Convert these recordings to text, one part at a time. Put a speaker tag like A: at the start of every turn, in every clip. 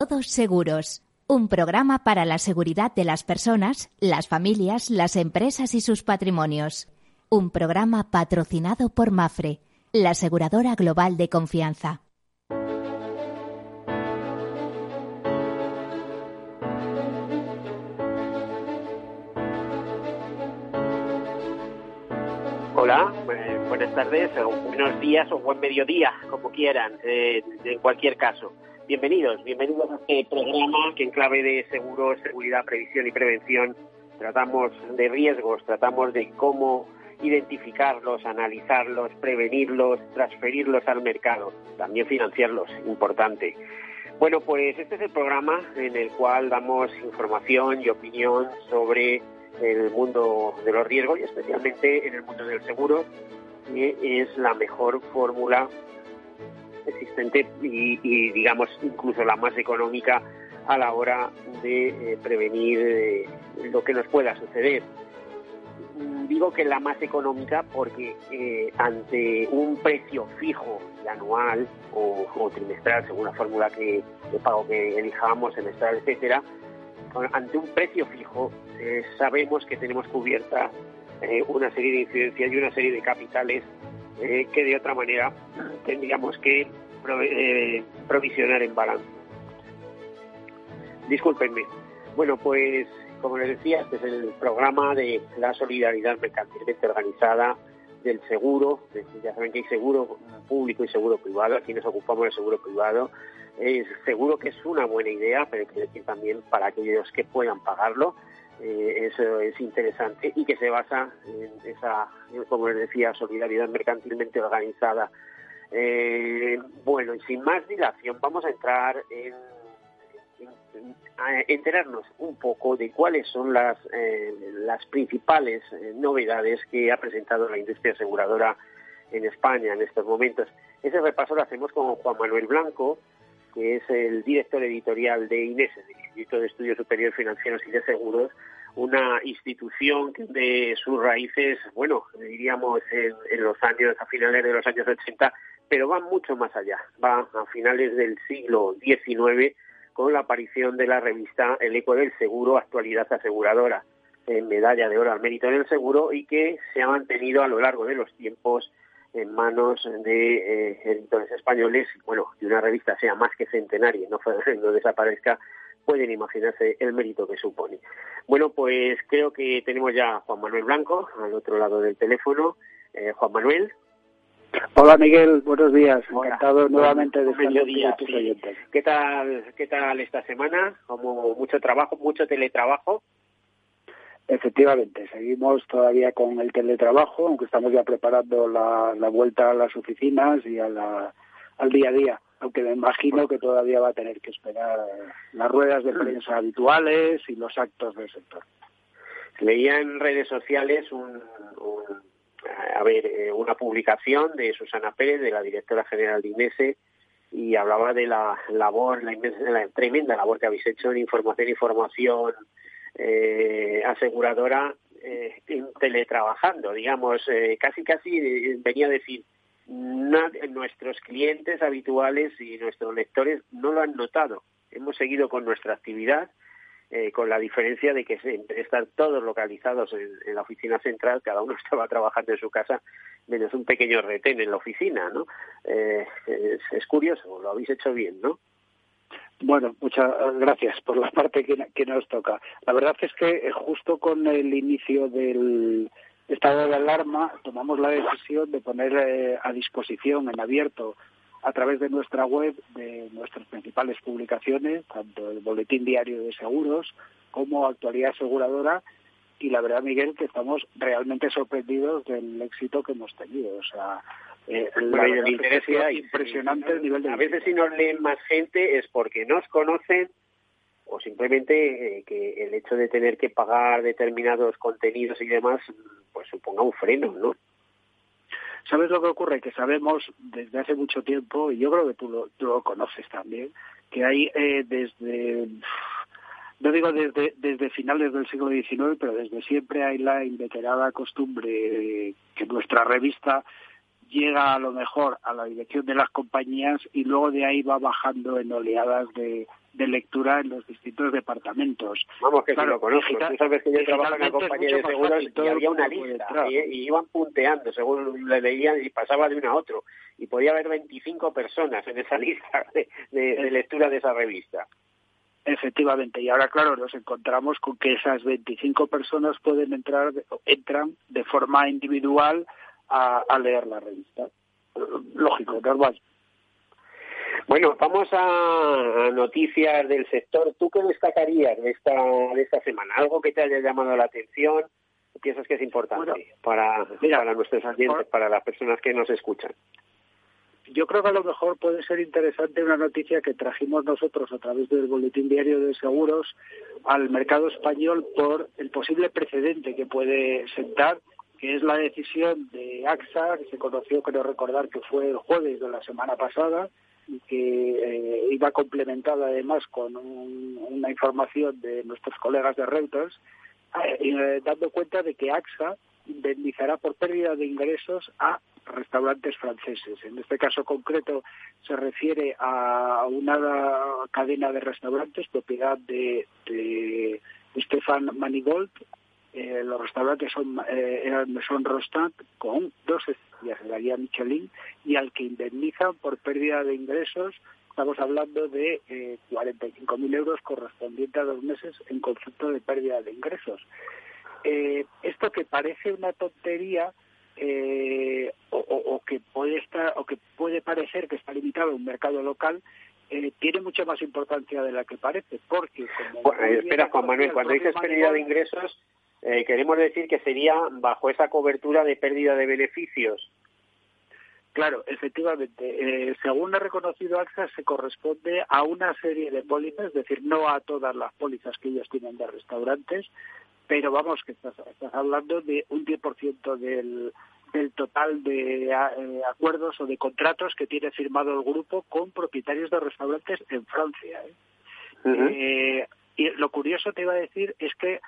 A: Todos Seguros, un programa para la seguridad de las personas, las familias, las empresas y sus patrimonios. Un programa patrocinado por Mafre, la aseguradora global de confianza.
B: Hola, eh, buenas tardes, o buenos días o buen mediodía, como quieran, eh, en cualquier caso. Bienvenidos, bienvenidos a este programa que en clave de seguros, seguridad, previsión y prevención tratamos de riesgos, tratamos de cómo identificarlos, analizarlos, prevenirlos, transferirlos al mercado, también financiarlos, importante. Bueno, pues este es el programa en el cual damos información y opinión sobre el mundo de los riesgos y especialmente en el mundo del seguro, que es la mejor fórmula existente y, digamos incluso la más económica a la hora de eh, prevenir eh, lo que nos pueda suceder. Mm, digo que la más económica porque eh, ante un precio fijo y anual o, trimestral, según la fórmula que, de pago que elijamos, semestral, etcétera, ante un precio fijo sabemos que tenemos cubierta una serie de incidencias y una serie de capitales eh, que de otra manera tendríamos que eh, provisionar en balance. Discúlpenme. Bueno, pues como les decía, este es el programa de la solidaridad mercantilmente organizada del seguro. Ya saben que hay seguro público y seguro privado. Aquí nos ocupamos del seguro privado. Seguro que es una buena idea, pero que decir también para aquellos que puedan pagarlo eh, eso es interesante y que se basa en esa, como les decía, solidaridad mercantilmente organizada. Eh, bueno, y sin más dilación, vamos a entrar en, a enterarnos un poco de cuáles son las, eh, las principales novedades que ha presentado la industria aseguradora en España en estos momentos. Ese repaso lo hacemos con Juan Manuel Blanco, que es el director editorial de INES, el Instituto de Estudios Superiores Financieros y de Seguros, una institución de sus raíces, bueno, diríamos en, los años, a finales de los años 80, pero va mucho más allá, va a finales del siglo XIX con la aparición de la revista El Eco del Seguro, Actualidad Aseguradora, en medalla de oro al mérito del seguro y que se ha mantenido a lo largo de los tiempos en manos de eh, editores españoles, bueno, y una revista sea más que centenaria, no, no desaparezca, pueden imaginarse el mérito que supone. Bueno, pues creo que tenemos ya a Juan Manuel Blanco al otro lado del teléfono. Eh, Juan Manuel.
C: Hola Miguel, buenos días. Encantado nuevamente de estar tus oyentes.
B: ¿Qué tal, ¿Qué tal esta semana? Como mucho trabajo, mucho teletrabajo.
C: Efectivamente, seguimos todavía con el teletrabajo, aunque estamos ya preparando la, vuelta a las oficinas y a la, al día a día, aunque me imagino que todavía va a tener que esperar las ruedas de prensa habituales y los actos del sector.
B: Leía en redes sociales un, a ver, eh, una publicación de Susana Pérez, de la directora general de INESE, y hablaba de la labor, la, la tremenda labor que habéis hecho en información, información eh, aseguradora eh, teletrabajando, digamos, eh, casi casi eh, venía a decir, nuestros clientes habituales y nuestros lectores no lo han notado. Hemos seguido con nuestra actividad, con la diferencia de que estar todos localizados en, la oficina central, cada uno estaba trabajando en su casa, menos un pequeño retén en la oficina, ¿no? es, es curioso, lo habéis hecho bien, ¿no?
C: Bueno, muchas gracias por la parte que, nos toca. La verdad es que eh, justo con el inicio del estado de alarma tomamos la decisión de poner eh, a disposición en abierto a través de nuestra web de nuestras principales publicaciones, tanto el Boletín Diario de Seguros como Actualidad Aseguradora, y la verdad, Miguel, que estamos realmente sorprendidos del éxito que hemos tenido. O sea,
B: eh, el interés impresionante el nivel de... A veces si nos leen más gente es porque nos conocen o simplemente eh, que el hecho de tener que pagar determinados contenidos y demás, pues suponga un freno, ¿no?
C: ¿Sabes lo que ocurre? Que sabemos desde hace mucho tiempo, y yo creo que tú lo, tú lo conoces también, que hay eh, desde, no digo desde, desde finales del siglo XIX, pero desde siempre hay la inveterada costumbre que nuestra revista llega a lo mejor a la dirección de las compañías y luego de ahí va bajando en oleadas de de lectura en los distintos departamentos.
B: Vamos, que claro, si lo conozco. Tú sabes que yo trabajo en la compañía de seguros y había una lista y, iban punteando según le leían y pasaba de uno a otro. Y podía haber 25 personas en esa lista de, lectura de esa revista.
C: Efectivamente, y ahora claro, nos encontramos con que esas 25 personas pueden entrar, entran de forma individual a, a leer la revista. Lógico, normal.
B: Bueno, vamos a, noticias del sector. ¿Tú qué destacarías de esta, de esta semana? ¿Algo que te haya llamado la atención? ¿Piensas que es importante para, para nuestros clientes, para las personas que nos escuchan?
C: Yo creo que a lo mejor puede ser interesante una noticia que trajimos nosotros a través del Boletín Diario de Seguros al mercado español por el posible precedente que puede sentar, que es la decisión de AXA, que se conoció, creo recordar que fue el jueves de la semana pasada, que eh, iba complementada además con una información de nuestros colegas de Reuters, eh, eh, dando cuenta de que AXA indemnizará por pérdida de ingresos a restaurantes franceses. En este caso concreto se refiere a una cadena de restaurantes propiedad de Stefan Manigold, eh, los restaurantes son, eh, eran son Rostat con dos estrellas de la guía Michelin y al que indemnizan por pérdida de ingresos estamos hablando de eh, 45.000 euros correspondiente a dos meses en concepto de pérdida de ingresos. Eh, esto que parece una tontería eh, o, que puede estar o que puede parecer que está limitado a un mercado local tiene mucha más importancia de la que parece porque
B: como espera Juan Manuel cuando dices pérdida de ingresos eh, queremos decir que sería bajo esa cobertura de pérdida de beneficios.
C: Claro, efectivamente. Eh, según ha reconocido AXA, se corresponde a una serie de pólizas, es decir, no a todas las pólizas que ellos tienen de restaurantes, pero vamos, que estás, hablando de un 10% del, del total de eh, acuerdos o de contratos que tiene firmado el grupo con propietarios de restaurantes en Francia. y lo curioso te iba a decir es que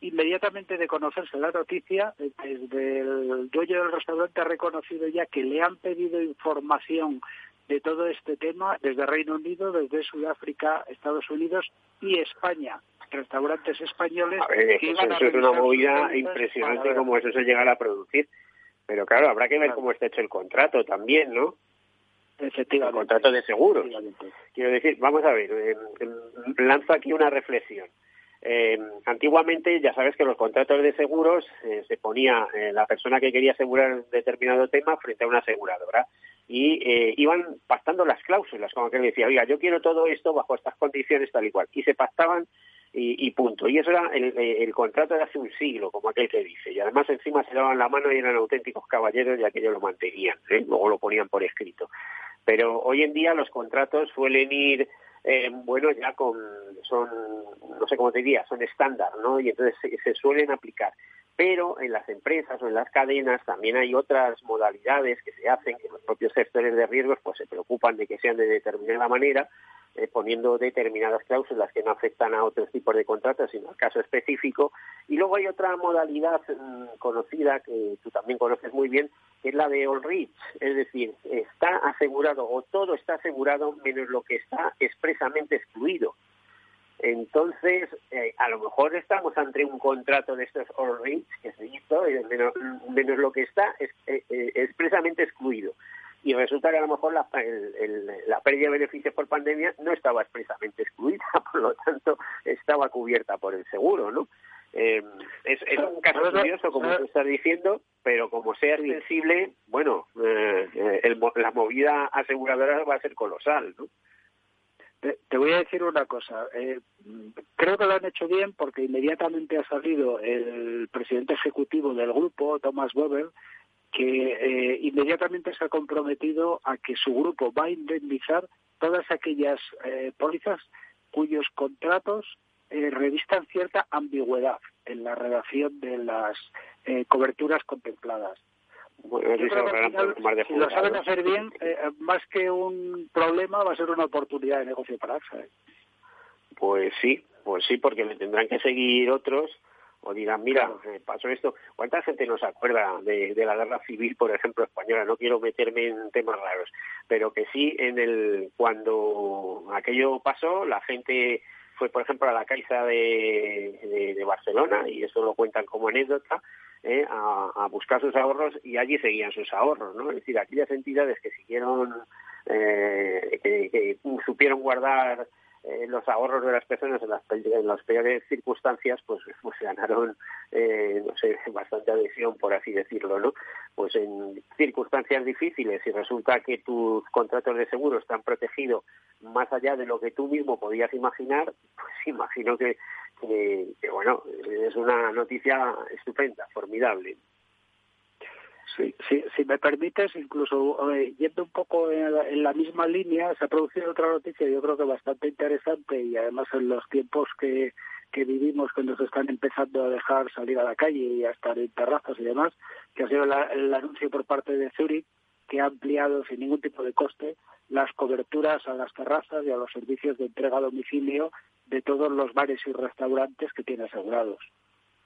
C: inmediatamente de conocerse la noticia, desde el dueño del restaurante ha reconocido ya que le han pedido información de todo este tema desde Reino Unido, desde Sudáfrica, Estados Unidos y España. Restaurantes españoles.
B: eso, es una movida impresionante como eso se llega a producir. Pero claro, habrá que ver cómo está hecho el contrato también, ¿no?
C: Efectivamente.
B: El contrato de seguros. Quiero decir, vamos a ver, eh, lanzo aquí una reflexión. Eh, antiguamente ya sabes que los contratos de seguros eh, se ponía eh, la persona que quería asegurar determinado tema frente a una aseguradora y eh, iban pactando las cláusulas, como que decía, oiga, yo quiero todo esto bajo estas condiciones tal y cual. Y se pactaban y, punto. Y eso era el, contrato de hace un siglo, como aquel que dice. Y además encima se daban la mano y eran auténticos caballeros y aquello lo mantenían, luego lo ponían por escrito. Pero hoy en día los contratos suelen ir eh, bueno, ya con, son, no sé cómo te diría, son estándar, ¿no? Y entonces se, suelen aplicar. Pero en las empresas o en las cadenas también hay otras modalidades que se hacen, que los propios gestores de riesgos pues se preocupan de que sean de determinada manera eh, poniendo determinadas cláusulas que no afectan a otros tipos de contratos, sino al caso específico. Y luego hay otra modalidad mm, conocida que tú también conoces muy bien, que es la de all rich, es decir, está asegurado o todo está asegurado menos lo que está expresamente excluido. Entonces, eh, a lo mejor estamos ante un contrato de estos all rich que se hizo, menos, menos lo que está es, eh, expresamente excluido y resulta que a lo mejor la, la pérdida de beneficios por pandemia no estaba expresamente excluida, por lo tanto estaba cubierta por el seguro, ¿no? Eh, es, un caso curioso, como tú estás diciendo, pero como sea sensible, bueno, eh, eh, la movida aseguradora va a ser colosal, ¿no?
C: Te, voy a decir una cosa. creo que lo han hecho bien porque inmediatamente ha salido el presidente ejecutivo del grupo, Thomas Weber, que eh, inmediatamente se ha comprometido a que su grupo va a indemnizar todas aquellas eh, pólizas cuyos contratos eh, revistan cierta ambigüedad en la redacción de las eh, coberturas contempladas. Si lo saben hacer bien, más que un problema, va a ser una oportunidad de negocio para AXA.
B: Pues sí, pues sí, porque le tendrán que seguir otros o dirán, mira, eh, pasó esto. ¿Cuánta gente no se acuerda de, la guerra civil, por ejemplo, española? No quiero meterme en temas raros, pero que sí, en el cuando aquello pasó, la gente fue, por ejemplo, a la Caixa de, de, Barcelona, y eso lo cuentan como anécdota, eh, a, buscar sus ahorros y allí seguían sus ahorros, ¿no? Es decir, aquellas entidades que siguieron, eh, que supieron guardar eh, los ahorros de las personas en las, en las peores circunstancias, pues, pues ganaron, eh, no sé, bastante adhesión, por así decirlo, ¿no? Pues en circunstancias difíciles, y resulta que tus contratos de seguro están protegidos más allá de lo que tú mismo podías imaginar, pues imagino que, que bueno, es una noticia estupenda, formidable.
C: Sí, si me permites, incluso eh, yendo un poco en la, misma línea, se ha producido otra noticia, yo creo que bastante interesante y además en los tiempos que, que vivimos, que nos están empezando a dejar salir a la calle y a estar en terrazas y demás, que ha sido el anuncio por parte de Zurich que ha ampliado sin ningún tipo de coste las coberturas a las terrazas y a los servicios de entrega a domicilio de todos los bares y restaurantes que tiene asegurados.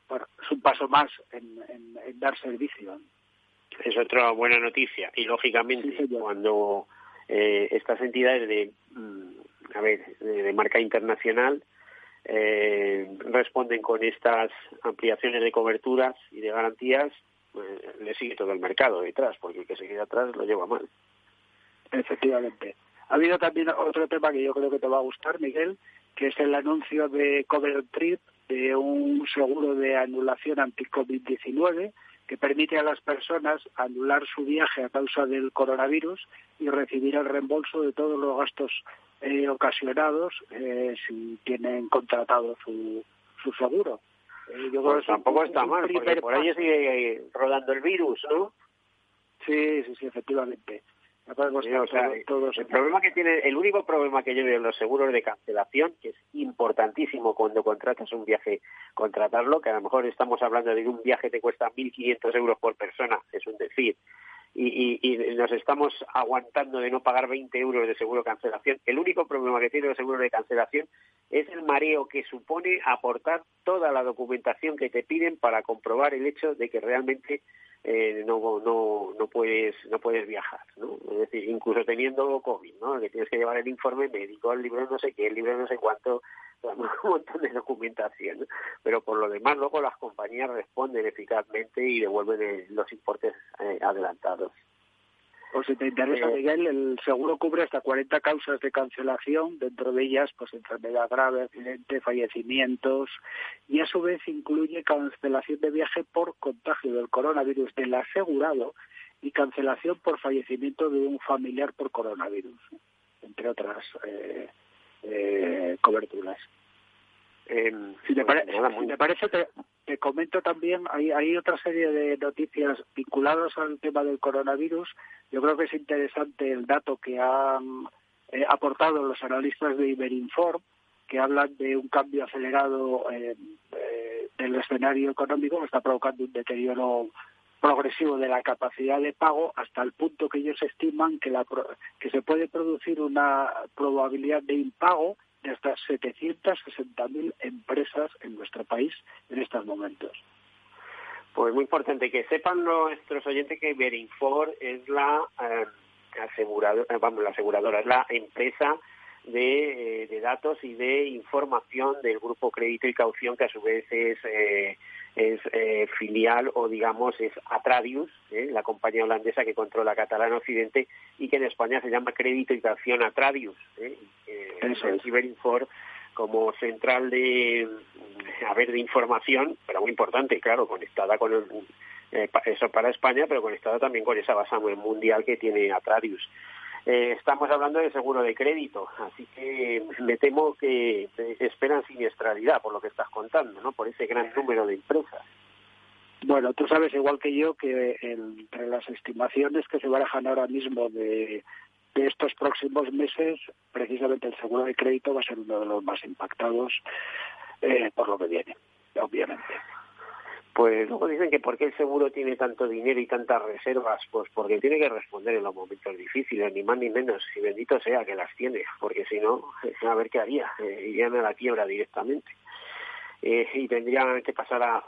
C: Bueno, es un paso más en, en dar servicio
B: es otra buena noticia. Y lógicamente, cuando eh, estas entidades de, mm, a ver, de, marca internacional eh, responden con estas ampliaciones de coberturas y de garantías, pues, le sigue todo el mercado detrás, porque el que se queda atrás lo lleva mal.
C: Efectivamente. Ha habido también otro tema que yo creo que te va a gustar, Miguel, que es el anuncio de Cover Trip de un seguro de anulación anti-COVID-19 que permite a las personas anular su viaje a causa del coronavirus y recibir el reembolso de todos los gastos eh, ocasionados eh, si tienen contratado su, su seguro.
B: Eh, yo pues tampoco está mal, porque por ahí sigue rodando el virus, ¿no?
C: Sí, sí, sí, efectivamente
B: el problema que tiene, el único problema que yo veo en los seguros de cancelación, que es importantísimo cuando contratas un viaje, contratarlo, que a lo mejor estamos hablando de que un viaje te cuesta 1.500 euros por persona, es un decir, y, y, nos estamos aguantando de no pagar 20 euros de seguro de cancelación. El único problema que tiene el seguro de cancelación es el mareo que supone aportar toda la documentación que te piden para comprobar el hecho de que realmente eh, no, no, no puedes no puedes viajar, ¿no? Es decir, incluso teniendo COVID, ¿no? Que tienes que llevar el informe médico, el libro no sé qué, el libro no sé cuánto, un montón de documentación, pero por lo demás luego las compañías responden eficazmente y devuelven los importes eh, adelantados.
C: O si te interesa, eh, Miguel, el seguro cubre hasta 40 causas de cancelación, dentro de ellas pues enfermedad grave, accidente, fallecimientos, y a su vez incluye cancelación de viaje por contagio del coronavirus del asegurado y cancelación por fallecimiento de un familiar por coronavirus, entre otras eh, eh, coberturas. Em, si, te, pues parece, te, comento también, hay, hay otra serie de noticias vinculadas al tema del coronavirus. Yo creo que es interesante el dato que han eh, aportado los analistas de Iberinform, que hablan de un cambio acelerado eh, del escenario económico que está provocando un deterioro progresivo de la capacidad de pago hasta el punto que ellos estiman que, la, que se puede producir una probabilidad de impago de hasta 760.000 empresas en nuestro país en estos momentos.
B: Pues muy importante que sepan nuestros oyentes que Berinfor es la eh, aseguradora, vamos, la aseguradora, es la empresa de, eh, de, datos y de información del grupo Crédito y Caución, que a su vez es eh, es eh, filial o digamos es Atradius, ¿eh? la compañía holandesa que controla Catalana Occidente y que en España se llama Crédito y Caución Atradius. ¿eh? eh Ciberinfor como central de a ver de información, pero muy importante, claro, conectada con el, eso para España, pero conectada también con esa base mundial que tiene Atradius. Eh, estamos hablando de seguro de crédito, así que me temo que esperan siniestralidad por lo que estás contando, ¿no? Por ese gran número de empresas.
C: Bueno, tú sabes igual que yo que entre las estimaciones que se barajan ahora mismo de, de estos próximos meses, precisamente el seguro de crédito va a ser uno de los más impactados eh, por lo que viene, obviamente.
B: Pues luego dicen que por qué el seguro tiene tanto dinero y tantas reservas, pues porque tiene que responder en los momentos difíciles, ni más ni menos, y bendito sea que las tiene, porque si no, a ver qué haría, eh, irían a la quiebra directamente. eh, y tendrían que pasar a,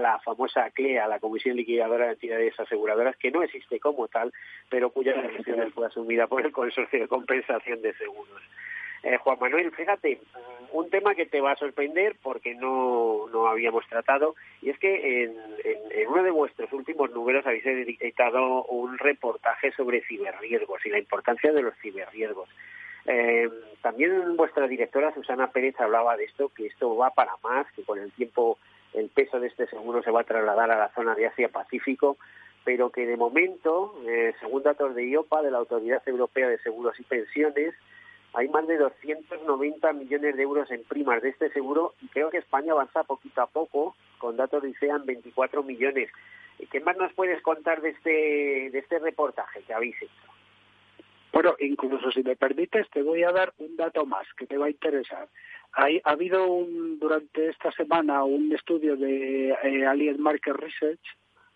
B: la famosa CLE, a la Comisión Liquidadora de Entidades Aseguradoras, que no existe como tal, pero cuya decisión fue asumida por el Consorcio de Compensación de Seguros. Eh, Juan Manuel, fíjate, un tema que te va a sorprender porque no, no habíamos tratado, y es que en, en, uno de vuestros últimos números habéis editado un reportaje sobre ciberriesgos y la importancia de los ciberriesgos. Eh, también vuestra directora Susana Pérez hablaba de esto, que esto va para más, que con el tiempo el peso de este seguro se va a trasladar a la zona de Asia-Pacífico, pero que de momento, eh, según datos de IOPA, de la Autoridad Europea de Seguros y Pensiones, hay más de 290 millones de euros en primas de este seguro y creo que España avanza poquito a poco, con datos de ICEAN 24 millones. ¿Qué más nos puedes contar de este, de este reportaje que habéis hecho?
C: Bueno, incluso si me permites, te voy a dar un dato más que te va a interesar. Hay, ha habido un, durante esta semana un estudio de eh, Alien Market Research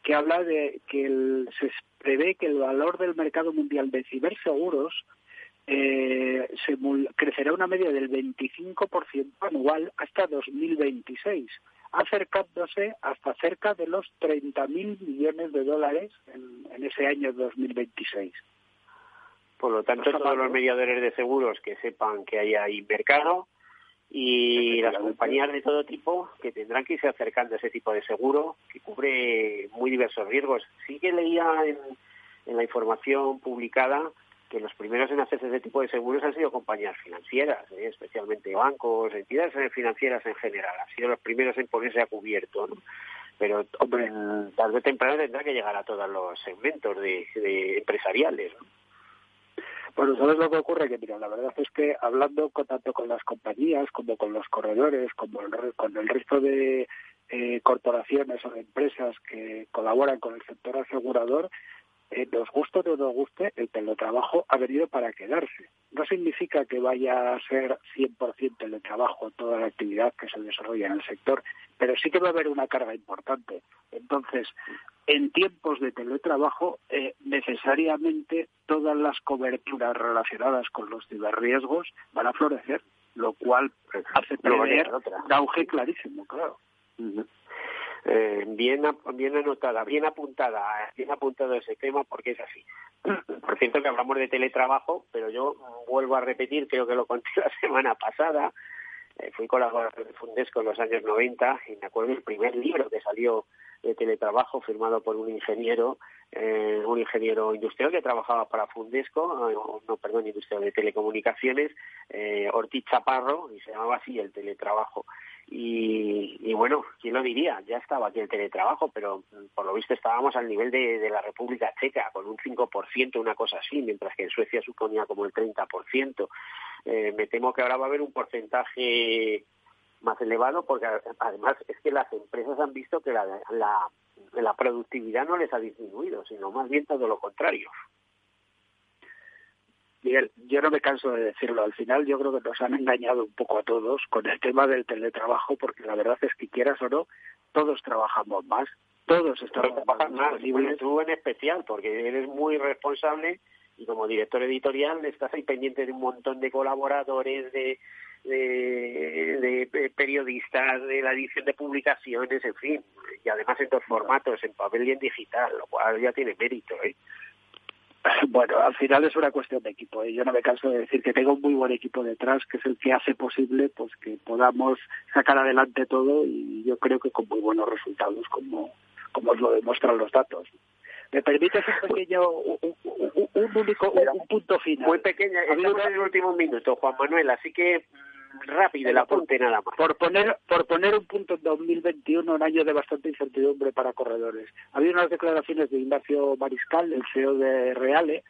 C: que habla de que se prevé que el valor del mercado mundial de ciberseguros eh, se crecerá una media del 25% anual hasta 2026, acercándose hasta cerca de los 30.000 millones de dólares en, en ese año 2026.
B: Por lo tanto, todos los mediadores de seguros que sepan que hay ahí mercado y las compañías de todo tipo que tendrán que irse acercando a ese tipo de seguro que cubre muy diversos riesgos. Sí que leía en, la información publicada que los primeros en hacerse ese tipo de seguros han sido compañías financieras, ¿eh? especialmente bancos, entidades financieras en general, han sido los primeros en ponerse a cubierto, ¿no? Pero, hombre, tarde o temprano tendrá que llegar a todos los segmentos de, de empresariales, ¿no?
C: Bueno, ¿sabes lo que ocurre? Que mira, la verdad es que hablando tanto con las compañías como con los corredores, como con el resto de eh, corporaciones o de empresas que colaboran con el sector asegurador, eh, nos guste o no nos guste, el teletrabajo ha venido para quedarse. No significa que vaya a ser 100% teletrabajo toda la actividad que se desarrolla en el sector, pero sí que va a haber una carga importante. Entonces, en tiempos de teletrabajo, eh, necesariamente todas las coberturas relacionadas con los ciberriesgos van a florecer, lo cual hace prever un auge clarísimo, claro.
B: Eh, bien, bien anotada, bien apuntada, bien apuntado ese tema porque es así. Por cierto que hablamos de teletrabajo, pero yo vuelvo a repetir, creo que lo conté la semana pasada, eh, fui colaborador de Fundesco en los años 90 y me acuerdo del primer libro que salió de teletrabajo firmado por un ingeniero, eh, un ingeniero industrial que trabajaba para Fundesco, eh, no, perdón, industrial de telecomunicaciones, eh, Ortiz Chaparro, y se llamaba así el teletrabajo. Y, bueno, ¿quién lo diría? Ya estaba aquí el teletrabajo, pero por lo visto estábamos al nivel de, de la República Checa, con un 5%, una cosa así, mientras que en Suecia suponía como el 30%. Eh, me temo que ahora va a haber un porcentaje más elevado porque además es que las empresas han visto que la, la productividad no les ha disminuido, sino más bien todo lo contrario.
C: Miguel, yo no me canso de decirlo. Al final yo creo que nos han engañado un poco a todos con el tema del teletrabajo, porque la verdad es que quieras o no, todos trabajamos más, todos estamos más
B: disponibles. Tú en especial, porque eres muy responsable y como director editorial estás ahí pendiente de un montón de colaboradores, de, de, periodistas, de la edición de publicaciones, en fin, y además en dos formatos, en papel y en digital, lo cual ya tiene mérito. ¿eh?
C: Bueno, al final es una cuestión de equipo. ¿eh? Yo no me canso de decir que tengo un muy buen equipo detrás, que es el que hace posible pues que podamos sacar adelante todo y yo creo que con muy buenos resultados, como, como os lo demuestran los datos. ¿Me permites un pequeño, un, único, un, punto final?
B: Muy pequeña, en el último minuto, Juan Manuel, así que rápido el apunte nada más.
C: Por poner, por poner un punto en 2021, un año de bastante incertidumbre para corredores. Había unas declaraciones de Ignacio Mariscal, el CEO de Reale,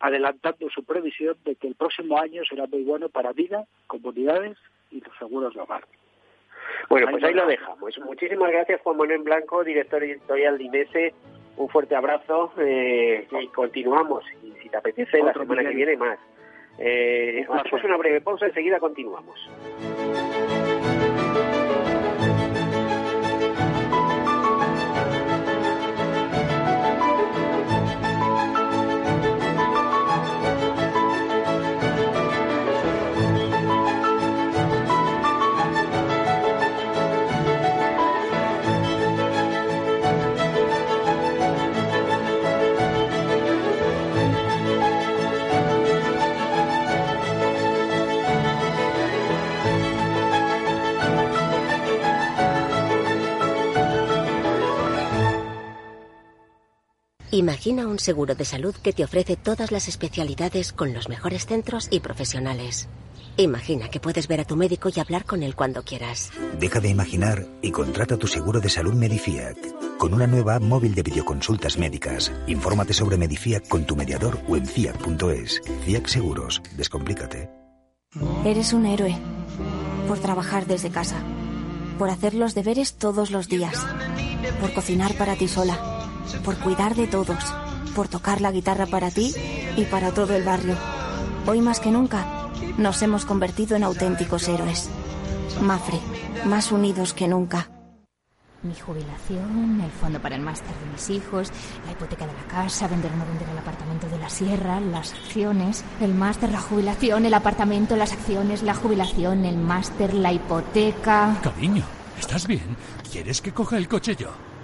C: adelantando su previsión de que el próximo año será muy bueno para vida, comunidades y los seguros de hogar.
B: Bueno, pues ahí lo dejamos. Muchísimas gracias Juan Manuel Blanco, director editorial de INESE un fuerte abrazo eh, y continuamos. Y si te apetece, la semana que viene más. Eh, hacemos una breve pausa, enseguida continuamos.
D: Imagina un seguro de salud que te ofrece todas las especialidades con los mejores centros y profesionales. Imagina que puedes ver a tu médico y hablar con él cuando quieras.
E: Deja de imaginar y contrata tu seguro de salud Medifiac. Con una nueva app móvil de videoconsultas médicas. Infórmate sobre Medifiac con tu mediador o en fiac.es. Fiac Seguros. Descomplícate.
F: Eres un héroe. Por trabajar desde casa. Por hacer los deberes todos los días. Por cocinar para ti sola. Por cuidar de todos. Por tocar la guitarra para ti y para todo el barrio. Hoy más que nunca nos hemos convertido en auténticos héroes. Mafre, más unidos que nunca.
A: Mi jubilación, el fondo para el máster de mis hijos, la hipoteca de la casa, vender o no vender el apartamento de la sierra, las acciones, el máster, la jubilación, el apartamento, las acciones, la jubilación, el máster, la hipoteca.
G: Cariño, ¿estás bien? ¿Quieres que coja el coche yo?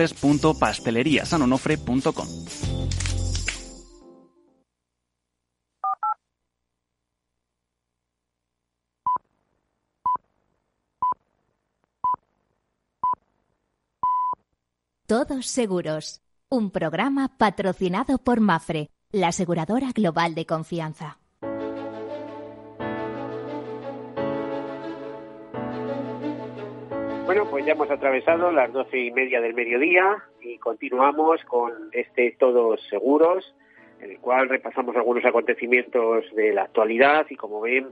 H: www.pasteleriasanonofre.com.
A: Todos Seguros, un programa patrocinado por Mafre, la aseguradora global de confianza.
B: Bueno, pues ya hemos atravesado las doce y media del mediodía y continuamos con este Todos Seguros, en el cual repasamos algunos acontecimientos de la actualidad y como ven,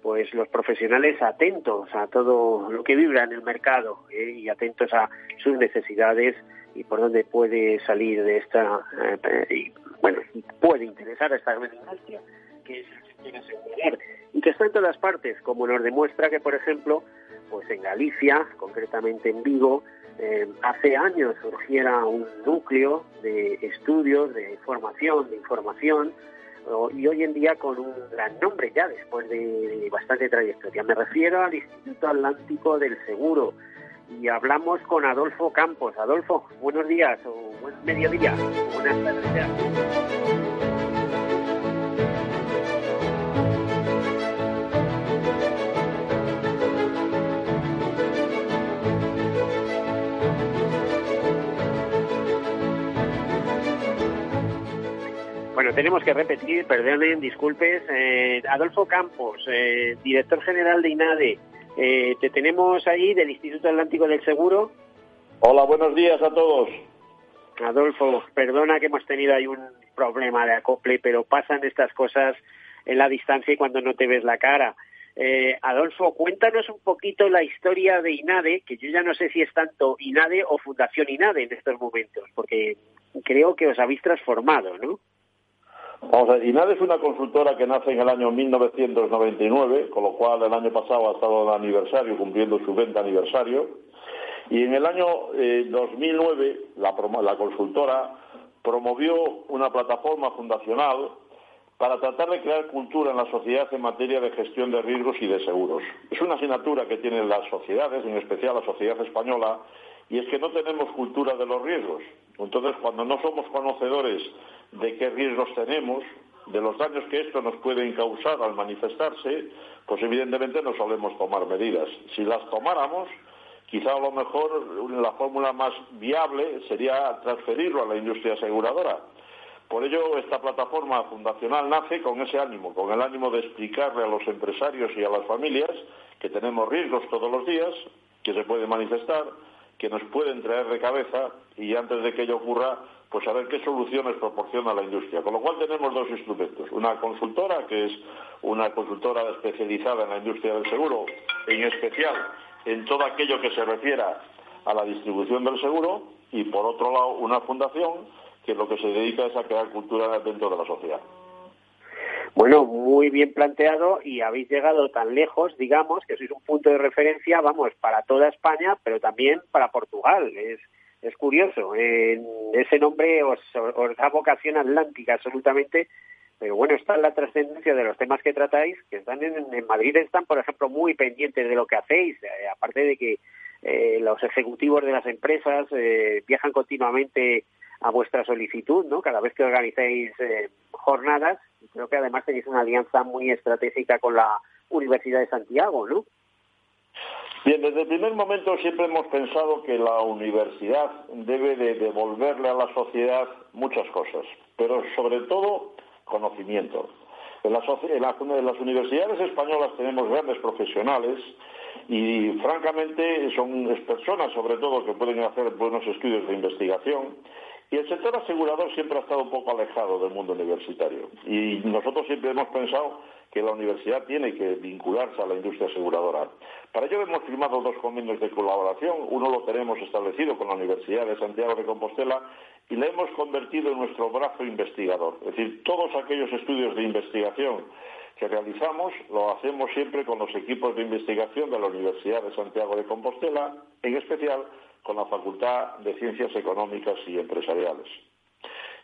B: pues los profesionales atentos a todo lo que vibra en el mercado ¿eh? y atentos a sus necesidades y por dónde puede salir de esta, eh, bueno, puede interesar a esta gran industria, que es el asegurador, y que está en todas partes, como nos demuestra que, por ejemplo, pues en Galicia, concretamente en Vigo, eh, hace años surgiera un núcleo de estudios, de formación, de información, y hoy en día con un gran nombre ya después de bastante trayectoria. Me refiero al Instituto Atlántico del Seguro y hablamos con Adolfo Campos. Adolfo, buenos días o buen mediodía. Buenas tardes. Bueno, tenemos que repetir, perdonen, disculpes. Eh, Adolfo Campos, eh, director general de INADE, eh, te tenemos ahí del Instituto Atlántico del Seguro.
I: Hola, buenos días a todos.
B: Adolfo, perdona que hemos tenido ahí un problema de acople, pero pasan estas cosas en la distancia y cuando no te ves la cara. Adolfo, cuéntanos un poquito la historia de INADE, que yo ya no sé si es tanto INADE o Fundación INADE en estos momentos, porque creo que os habéis transformado, ¿no?
I: Vamos a ver, es una consultora que nace en el año 1999, con lo cual el año pasado ha estado de aniversario, cumpliendo su 20 aniversario. Y en el año 2009 eh, la, la consultora promovió una plataforma fundacional para tratar de crear cultura en la sociedad en materia de gestión de riesgos y de seguros. Es una asignatura que tienen las sociedades, en especial la sociedad española, y es que no tenemos cultura de los riesgos. Entonces, cuando no somos conocedores de qué riesgos tenemos, de los daños que esto nos puede causar al manifestarse, pues evidentemente no solemos tomar medidas. Si las tomáramos, quizá a lo mejor la fórmula más viable sería transferirlo a la industria aseguradora. Por ello, esta plataforma fundacional nace con ese ánimo, con el ánimo de explicarle a los empresarios y a las familias que tenemos riesgos todos los días, que se pueden manifestar, que nos pueden traer de cabeza y antes de que ello ocurra, pues a ver qué soluciones proporciona la industria. Con lo cual tenemos dos instrumentos. Una consultora, que es una consultora especializada en la industria del seguro, en especial en todo aquello que se refiera a la distribución del seguro, y por otro lado una fundación que lo que se dedica es a crear cultura dentro de la sociedad.
B: Bueno, muy bien planteado y habéis llegado tan lejos, digamos, que sois un punto de referencia, vamos, para toda España, pero también para Portugal. Es, es curioso. ese nombre os, da vocación atlántica absolutamente, pero bueno, está la trascendencia de los temas que tratáis, que están en, Madrid, están, por ejemplo, muy pendientes de lo que hacéis, eh, aparte de que eh, los ejecutivos de las empresas eh, viajan continuamente a vuestra solicitud, ¿no? Cada vez que organizáis jornadas, creo que además tenéis una alianza muy estratégica con la Universidad de Santiago, ¿no?
I: Bien, desde el primer momento siempre hemos pensado que la universidad debe de devolverle a la sociedad muchas cosas, pero sobre todo conocimiento. En, en, las universidades españolas tenemos grandes profesionales y francamente son personas sobre todo que pueden hacer buenos estudios de investigación y el sector asegurador siempre ha estado un poco alejado del mundo universitario y nosotros siempre hemos pensado que la universidad tiene que vincularse a la industria aseguradora. Para ello hemos firmado dos convenios de colaboración. Uno lo tenemos establecido con la Universidad de Santiago de Compostela y le hemos convertido en nuestro brazo investigador. Es decir, todos aquellos estudios de investigación que realizamos lo hacemos siempre con los equipos de investigación de la Universidad de Santiago de Compostela, en especial con la Facultad de Ciencias Económicas y Empresariales.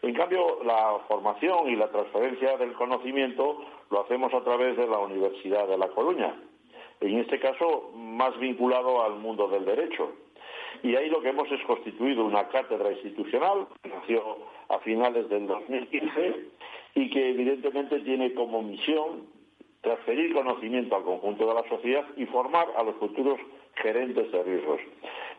I: En cambio, la formación y la transferencia del conocimiento lo hacemos a través de la Universidad de La Coruña, en este caso más vinculado al mundo del derecho. Y ahí lo que hemos es constituido una cátedra institucional, que nació a finales del 2015 y que evidentemente tiene como misión transferir conocimiento al conjunto de la sociedad y formar a los futuros gerentes de riesgos.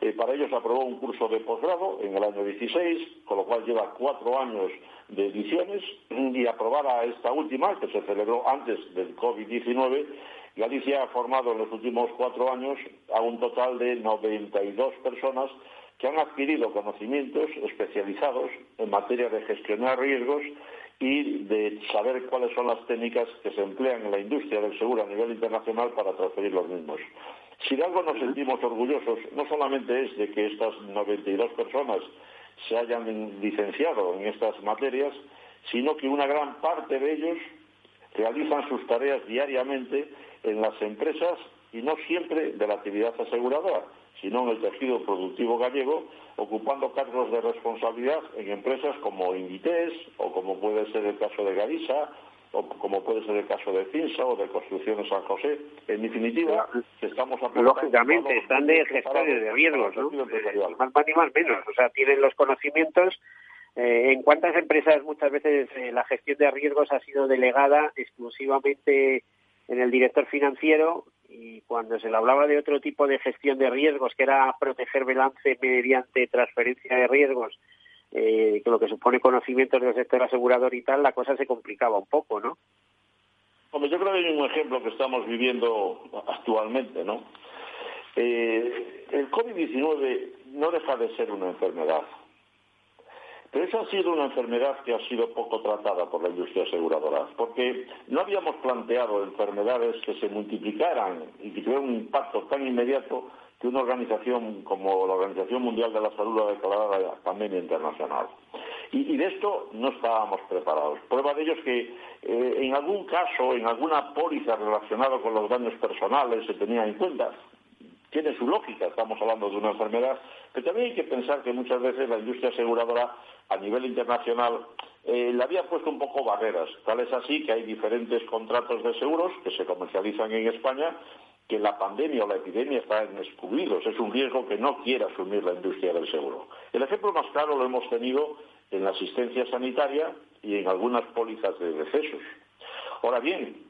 I: Eh, para ello se aprobó un curso de posgrado en el año 16, con lo cual lleva cuatro años de ediciones y aprobada esta última, que se celebró antes del COVID-19, Galicia ha formado en los últimos cuatro años a un total de 92 personas que han adquirido conocimientos especializados en materia de gestionar riesgos y de saber cuáles son las técnicas que se emplean en la industria del seguro a nivel internacional para transferir los mismos. Si de algo nos sentimos orgullosos, no solamente es de que estas 92 personas se hayan licenciado en estas materias, sino que una gran parte de ellos realizan sus tareas diariamente en las empresas y no siempre de la actividad aseguradora, sino en el tejido productivo gallego, ocupando cargos de responsabilidad en empresas como Inditex o como puede ser el caso de Garisa como puede ser el caso de Cinsa o de Construcciones San José. En definitiva, estamos
B: Lógicamente, están de gestores de riesgos, ¿no? Eh, más más más menos. O sea, tienen los conocimientos. Eh, ¿En cuántas empresas muchas veces eh, la gestión de riesgos ha sido delegada exclusivamente en el director financiero y cuando se le hablaba de otro tipo de gestión de riesgos, que era proteger balance mediante transferencia de riesgos, eh, lo que supone conocimientos del sector asegurador y tal, la cosa se complicaba un poco, ¿no?
I: Hombre, yo creo que hay un ejemplo que estamos viviendo actualmente, ¿no? Eh, el COVID-19 no deja de ser una enfermedad. Pero esa ha sido una enfermedad que ha sido poco tratada por la industria aseguradora, porque no habíamos planteado enfermedades que se multiplicaran y que tuvieran un impacto tan inmediato que una organización como la Organización Mundial de la Salud ha declarado la pandemia internacional. Y, de esto no estábamos preparados. Prueba de ello es que eh, en algún caso, en alguna póliza relacionada con los daños personales se tenía en cuenta. Tiene su lógica, estamos hablando de una enfermedad, pero también hay que pensar que muchas veces la industria aseguradora a nivel internacional eh, le había puesto un poco barreras. Tal es así que hay diferentes contratos de seguros que se comercializan en España que la pandemia o la epidemia están excluidos. Es un riesgo que no quiere asumir la industria del seguro. El ejemplo más claro lo hemos tenido en la asistencia sanitaria y en algunas pólizas de decesos. Ahora bien,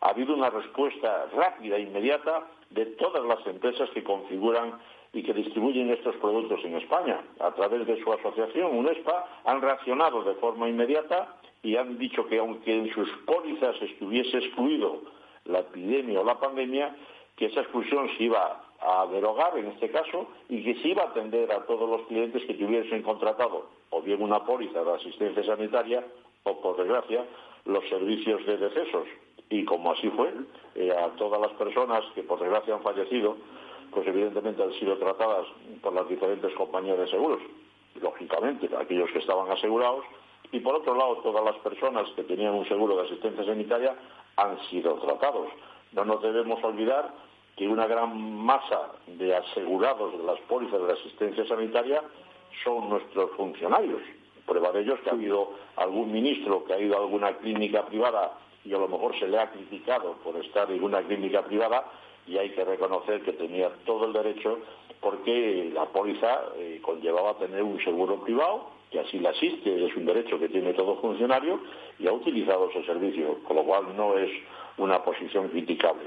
I: ha habido una respuesta rápida e inmediata de todas las empresas que configuran y que distribuyen estos productos en España. A través de su asociación, UNESPA, han reaccionado de forma inmediata y han dicho que aunque en sus pólizas estuviese excluido la epidemia o la pandemia, que esa exclusión se iba a derogar en este caso y que se iba a atender a todos los clientes que tuviesen contratado o bien una póliza de asistencia sanitaria o, por desgracia, los servicios de decesos. Y como así fue, eh, a todas las personas que por desgracia han fallecido, pues evidentemente han sido tratadas por las diferentes compañías de seguros, lógicamente, aquellos que estaban asegurados, y por otro lado, todas las personas que tenían un seguro de asistencia sanitaria han sido tratados. No nos debemos olvidar que una gran masa de asegurados de las pólizas de asistencia sanitaria son nuestros funcionarios. Prueba de ello es que ha habido algún ministro que ha ido a alguna clínica privada y a lo mejor se le ha criticado por estar en una clínica privada y hay que reconocer que tenía todo el derecho porque la póliza eh, conllevaba tener un seguro privado, que así la asiste, es un derecho que tiene todo funcionario y ha utilizado ese servicio, con lo cual no es una posición criticable.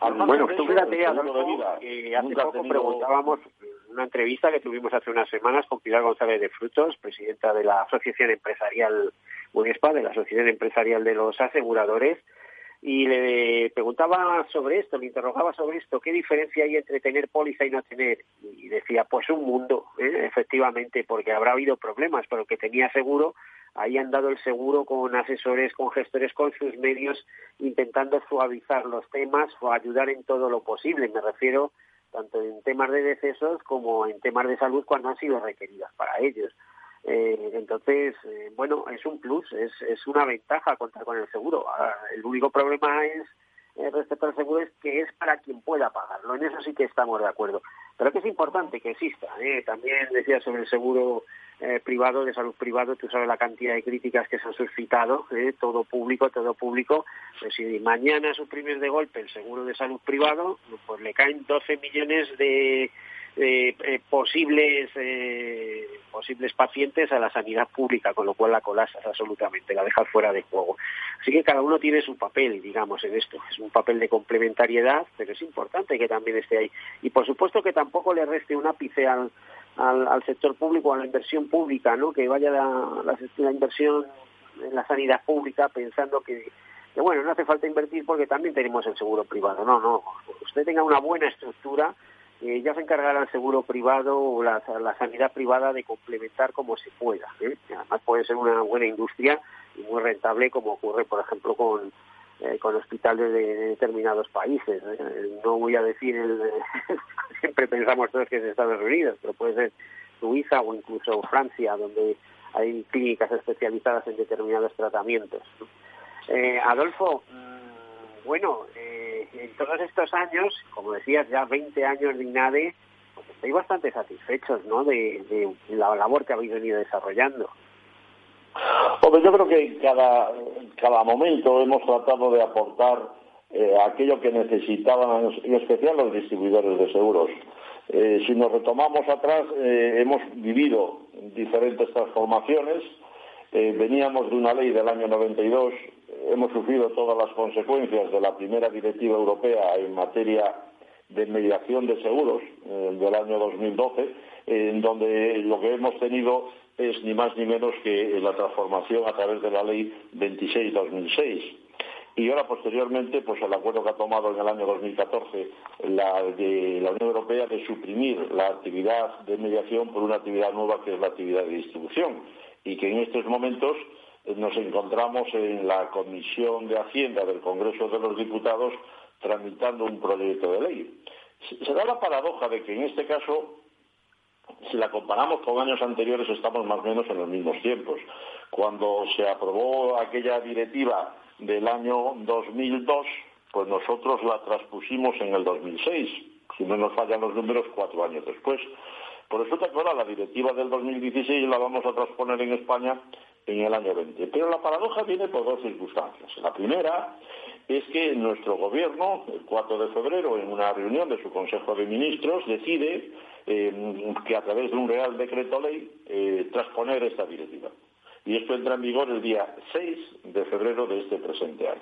B: bueno, tú fíjate, hace poco preguntábamos una entrevista que tuvimos hace unas semanas con Pilar González de Frutos, presidenta de la Asociación Empresarial UNESPA, de la Asociación Empresarial de los Aseguradores, y le preguntaba sobre esto, le interrogaba sobre esto, qué diferencia hay entre tener póliza y no tener. Y decía, pues un mundo, ¿eh? efectivamente, porque habrá habido problemas, pero que tenía seguro, ahí han dado el seguro con asesores, con gestores, con sus medios, intentando suavizar los temas o ayudar en todo lo posible. Me refiero tanto en temas de decesos como en temas de salud cuando han sido requeridas para ellos. Eh, entonces, eh, bueno, es un plus, es, es una ventaja contar con el seguro. Ah, el único problema es eh, respecto al seguro es que es para quien pueda pagarlo. En eso sí que estamos de acuerdo. Pero que es importante que exista. ¿eh? También decía sobre el seguro eh, privado, de salud privado, tú sabes la cantidad de críticas que se han suscitado, todo público, todo público. Pues si mañana suprimes de golpe el seguro de salud privado, pues le caen 12 millones de eh, eh, posibles eh, posibles pacientes a la sanidad pública, con lo cual la colasas absolutamente, la dejas fuera de juego. Así que cada uno tiene su papel, digamos, en esto. Es un papel de complementariedad, pero es importante que también esté ahí. Y por supuesto que tampoco le reste un ápice al, sector público, a la inversión pública, ¿no? Que vaya la, la, la inversión en la sanidad pública pensando que que bueno, no hace falta invertir porque también tenemos el seguro privado. No, no, usted tenga una buena estructura, eh, ya se encargará el seguro privado o la, sanidad privada de complementar como se pueda. ¿eh? Además puede ser una buena industria y muy rentable como ocurre, por ejemplo, con, eh, con hospitales de, determinados países. No voy a decir, el, siempre pensamos todos que es Estados Unidos, pero puede ser Suiza o incluso Francia, donde hay clínicas especializadas en determinados tratamientos. Eh, Adolfo, mm, bueno, eh, en todos estos años, como decías, ya 20 años de INADE, pues estoy bastante satisfechos ¿no? de, la labor que habéis venido desarrollando.
I: Hombre, yo creo que cada, cada momento hemos tratado de aportar eh, aquello que necesitaban, en especial los distribuidores de seguros. si nos retomamos atrás, hemos vivido diferentes transformaciones. veníamos de una ley del año 92 hemos sufrido todas las consecuencias de la primera directiva europea en materia de mediación de seguros del año 2012, en donde lo que hemos tenido es ni más ni menos que la transformación a través de la ley 26-2006. Y ahora, posteriormente, pues el acuerdo que ha tomado en el año 2014 la, de la Unión Europea de suprimir la actividad de mediación por una actividad nueva que es la actividad de distribución. Y que en estos momentos nos encontramos en la Comisión de Hacienda del Congreso de los Diputados tramitando un proyecto de ley. Se da la paradoja de que en este caso, si la comparamos con años anteriores, estamos más o menos en los mismos tiempos. Cuando se aprobó aquella directiva del año 2002, pues nosotros la transpusimos en el 2006. Si no nos fallan los números, cuatro años después. Por eso que ahora la directiva del 2016 la vamos a transponer en España en el año 20. Pero la paradoja viene por dos circunstancias. La primera es que nuestro gobierno, el 4 de febrero, en una reunión de su Consejo de Ministros, decide eh, que a través de un Real Decreto Ley eh, transponer esta directiva. Y esto entra en vigor el día 6 de febrero de este presente año.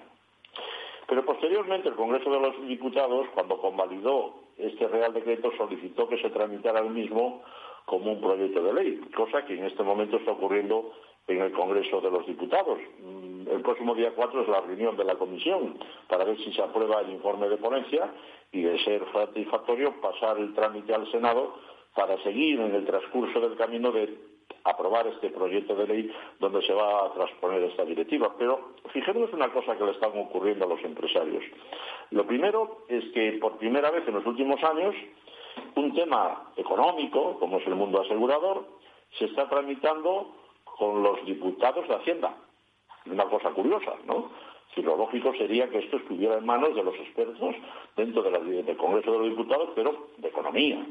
I: Pero posteriormente el Congreso de los Diputados, cuando convalidó este Real Decreto, solicitó que se tramitara el mismo como un proyecto de ley, cosa que en este momento está ocurriendo en el Congreso de los Diputados. Mm, el próximo día 4 es la reunión de la comisión para ver si se aprueba el informe de ponencia y, de ser satisfactorio, pasar el trámite al Senado para seguir en el transcurso del camino de aprobar este proyecto de ley donde se va a transponer esta directiva. Pero fijémonos una cosa que le está ocurriendo a los empresarios. Lo primero es que por primera vez en los últimos años un tema económico, como es el mundo asegurador, se está tramitando con los diputados de Hacienda. Una cosa curiosa, ¿no? Si lo lógico sería que esto estuviera en manos de los expertos dentro del Congreso de los Diputados, pero de economía.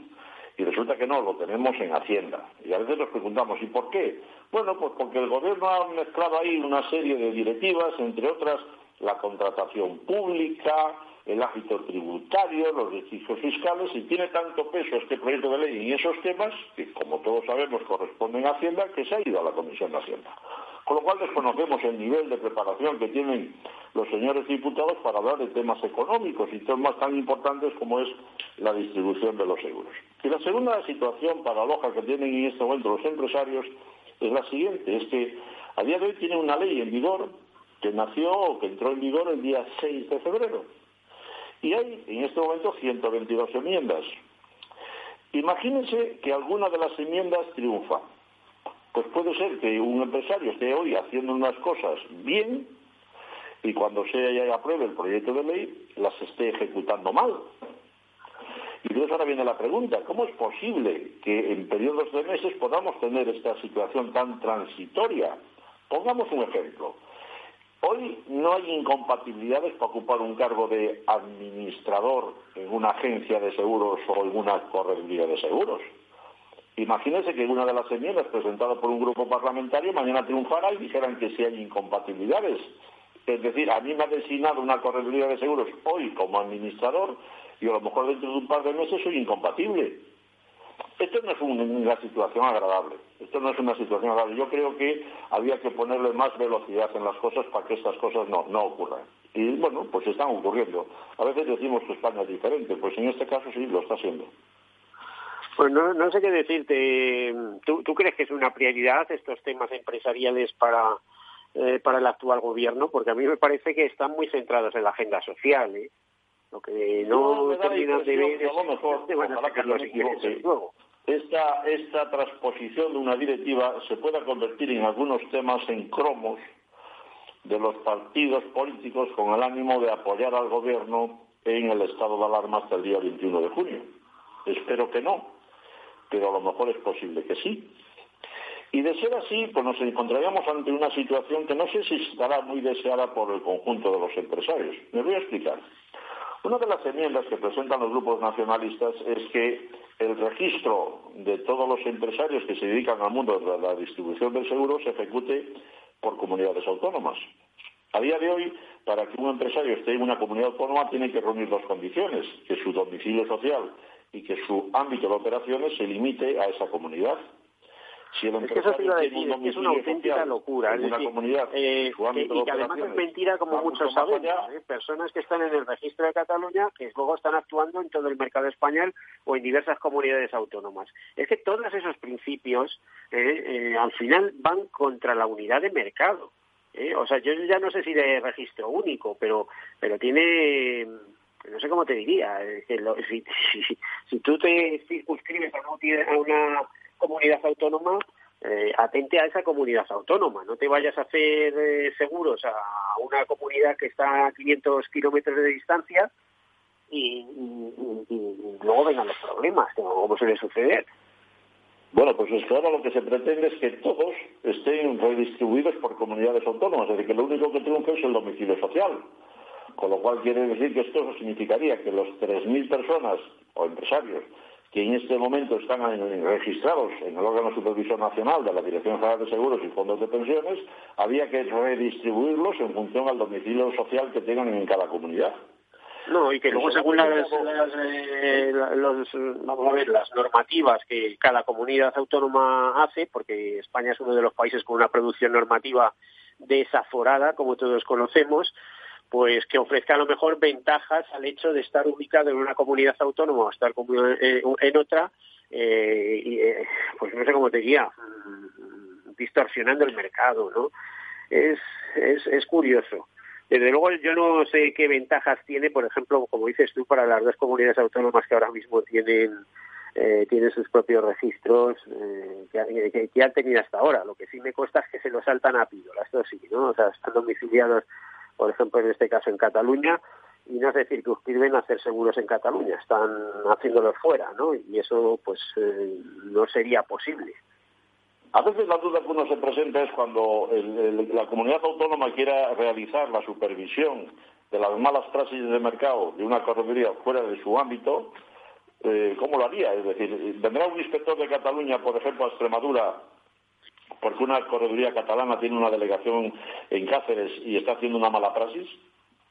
I: Y resulta que no, lo tenemos en Hacienda. Y a veces nos preguntamos, ¿y por qué? Bueno, pues porque el Gobierno ha mezclado ahí una serie de directivas, entre otras la contratación pública, el ámbito tributario, los requisitos fiscales, y tiene tanto peso este proyecto de ley en esos temas, que como todos sabemos corresponden a Hacienda, que se ha ido a la Comisión de Hacienda. Con lo cual desconocemos el nivel de preparación que tienen los señores diputados para hablar de temas económicos y temas tan importantes como es la distribución de los seguros. Y la segunda situación paradoja que tienen en este momento los empresarios es la siguiente, es que a día de hoy tiene una ley en vigor que nació o que entró en vigor el día 6 de febrero, y hay en este momento 122 enmiendas. Imagínense que alguna de las enmiendas triunfa. Pues puede ser que un empresario esté hoy haciendo unas cosas bien y cuando se apruebe el proyecto de ley las esté ejecutando mal. Y entonces ahora viene la pregunta, ¿cómo es posible que en periodos de meses podamos tener esta situación tan transitoria? Pongamos un ejemplo. Hoy no hay incompatibilidades para ocupar un cargo de administrador en una agencia de seguros o en una correduría de seguros. Imagínense que una de las enmiendas presentadas por un grupo parlamentario mañana triunfara y dijeran que sí hay incompatibilidades. Es decir, a mí me ha designado una correduría de seguros hoy como administrador y a lo mejor dentro de un par de meses soy incompatible. Esto no es una situación agradable. Esto no es una situación agradable. Yo creo que había que ponerle más velocidad en las cosas para que estas cosas no, no ocurran. Y bueno, pues están ocurriendo. A veces decimos que España es diferente, pues en este caso sí lo está haciendo.
B: Pues no, no sé qué decirte. ¿Tú, ¿Tú crees que es una prioridad estos temas empresariales para eh, para el actual gobierno, porque a mí me parece que están muy centrados en la agenda social. ¿eh? Lo que no, terminan de ver es
I: esta, transposición de una directiva se pueda convertir en algunos temas en cromos de los partidos políticos con el ánimo de apoyar al gobierno en el estado de alarma hasta el día 21 de junio. Espero que no, pero a lo mejor es posible que sí. Y de ser así, pues nos encontraríamos ante una situación que no sé si estará muy deseada por el conjunto de los empresarios. Me voy a explicar. Una de las enmiendas que presentan los grupos nacionalistas es que el registro de todos los empresarios que se dedican al mundo de la distribución del seguro se ejecute por comunidades autónomas. A día de hoy, para que un empresario esté en una comunidad autónoma, tiene que reunir dos condiciones, que su domicilio social y que su ámbito de operaciones se limite a esa comunidad.
B: Si el es que eso te iba a decir, es, una auténtica locura. Es decir, comunidad, eh, y que además es mentira, como muchos saben, ¿eh? personas que están en el registro de Cataluña que luego están actuando en todo el mercado español o en diversas comunidades autónomas. Es que todos esos principios eh, al final van contra la unidad de mercado. O sea, yo ya no sé si de registro único, pero, pero tiene no sé cómo te diría, que si, si, si, tú te circunscribes a una comunidad autónoma, eh, atente a esa comunidad autónoma. No te vayas a hacer eh, seguros a una comunidad que está a 500 kilómetros de distancia y, luego vengan los problemas, como suele suceder.
I: Bueno, pues es claro, lo que se pretende es que todos estén redistribuidos por comunidades autónomas, es decir, que lo único que triunfa es el domicilio social. Con lo cual quiere decir que esto significaría que los 3.000 personas o empresarios que en este momento están registrados en el órgano supervisor nacional de la Dirección General de Seguros y Fondos de Pensiones, había que redistribuirlos en función al domicilio social que tengan en cada comunidad.
B: No, y que luego según las, eh, vamos a ver, las normativas que cada comunidad autónoma hace, porque España es uno de los países con una producción normativa desaforada, como todos conocemos, pues que ofrezca a lo mejor ventajas al hecho de estar ubicado en una comunidad autónoma o estar en otra, eh, y, eh, pues no sé cómo te diría, mm, distorsionando el mercado, ¿no? Es, es, es curioso. Desde luego yo no sé qué ventajas tiene, por ejemplo, como dices tú, para las dos comunidades autónomas que ahora mismo tienen eh, tienen sus propios registros eh, que, que, han tenido hasta ahora. Lo que sí me consta es que se lo saltan a píldoras, esto sí, ¿no? O sea, están domiciliados por ejemplo, en este caso en Cataluña, y no es decir que a hacer seguros en Cataluña, están haciéndolos fuera, ¿no? Y eso, pues, eh, no sería posible.
I: A veces la duda que uno se presenta es cuando la comunidad autónoma quiera realizar la supervisión de las malas prácticas de mercado de una correduría fuera de su ámbito, eh, ¿cómo lo haría? Es decir, ¿vendrá un inspector de Cataluña, por ejemplo, a Extremadura porque una correduría catalana tiene una delegación en Cáceres y está haciendo una mala praxis?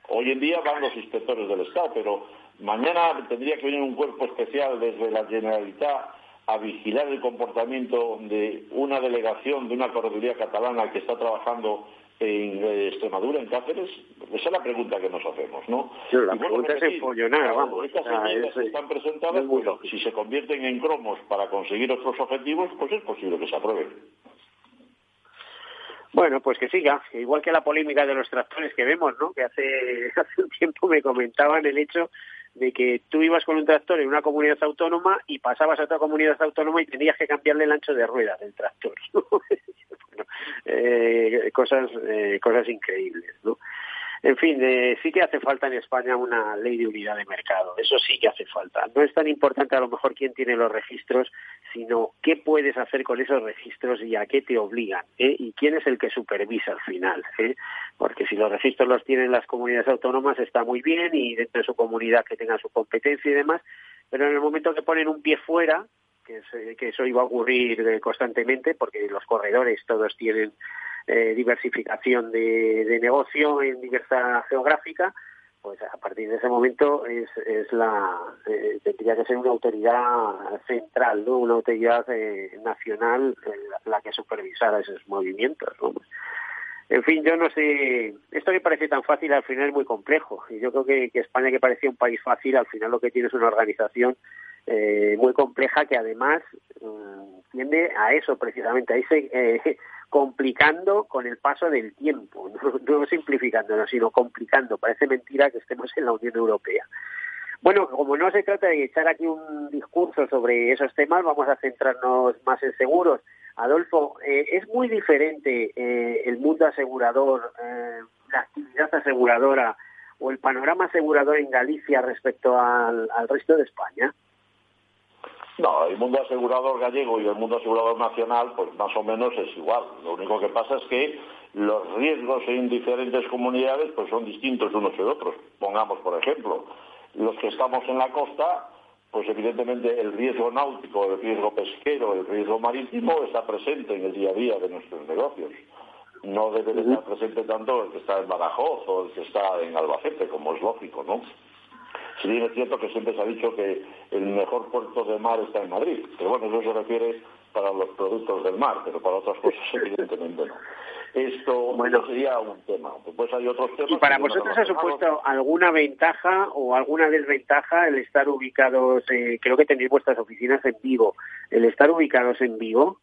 I: Hoy en día van los inspectores del Estado, pero mañana tendría que venir un cuerpo especial desde la Generalitat a vigilar el comportamiento de una delegación de una correduría catalana que está trabajando en eh, Extremadura, en Cáceres? Esa es la pregunta que nos hacemos, ¿no?
B: la pregunta es vamos.
I: Estas que están presentadas, pues, si se convierten en cromos para conseguir otros objetivos, pues es posible que se aprueben.
B: Bueno, pues que siga, igual que la polémica de los tractores que vemos, ¿no? Que hace, hace un tiempo me comentaban el hecho de que tú ibas con un tractor en una comunidad autónoma y pasabas a otra comunidad autónoma y tenías que cambiarle el ancho de ruedas del tractor. bueno, eh, cosas, eh, cosas increíbles, ¿no? En fin, eh, sí que hace falta en España una ley de unidad de mercado. Eso sí que hace falta. No es tan importante a lo mejor quién tiene los registros, sino qué puedes hacer con esos registros y a qué te obligan. ¿eh? Y quién es el que supervisa al final. ¿eh? Porque si los registros los tienen las comunidades autónomas está muy bien y dentro de su comunidad que tenga su competencia y demás. Pero en el momento que ponen un pie fuera, que, que eso iba a ocurrir constantemente, porque los corredores todos tienen eh, diversificación de, negocio en diversa geográfica, pues a partir de ese momento es, es la eh, tendría que ser una autoridad central, ¿no? una autoridad eh, nacional la, que supervisara esos movimientos. En fin, yo no sé, esto que parece tan fácil al final es muy complejo. Y yo creo que, España, que parecía un país fácil, al final lo que tiene es una organización muy compleja que además mm, tiende a eso precisamente, a ese complicando con el paso del tiempo, no, simplificándolo, sino complicando. Parece mentira que estemos en la Unión Europea. Bueno, como no se trata de echar aquí un discurso sobre esos temas, vamos a centrarnos más en seguros. Adolfo, eh, es muy diferente eh, el mundo asegurador, eh, la actividad aseguradora o el panorama asegurador en Galicia respecto al resto de España.
I: No, el mundo asegurador gallego y el mundo asegurador nacional, pues más o menos es igual. Lo único que pasa es que los riesgos en diferentes comunidades pues son distintos unos de otros. Pongamos, por ejemplo, los que estamos en la costa, pues evidentemente el riesgo náutico, el riesgo pesquero, el riesgo marítimo está presente en el día a día de nuestros negocios. No debe de estar presente tanto el que está en Badajoz o el que está en Albacete, como es lógico, ¿no? Si bien es cierto que siempre se ha dicho que el mejor puerto de mar está en Madrid, pero bueno, eso se refiere para los productos del mar, pero para otras cosas evidentemente no. Esto sería un tema. Después hay otros temas.
B: ¿Y para vosotros ha supuesto alguna ventaja o alguna desventaja el estar ubicados, eh, creo que tenéis vuestras oficinas en Vigo, el estar ubicados en Vigo?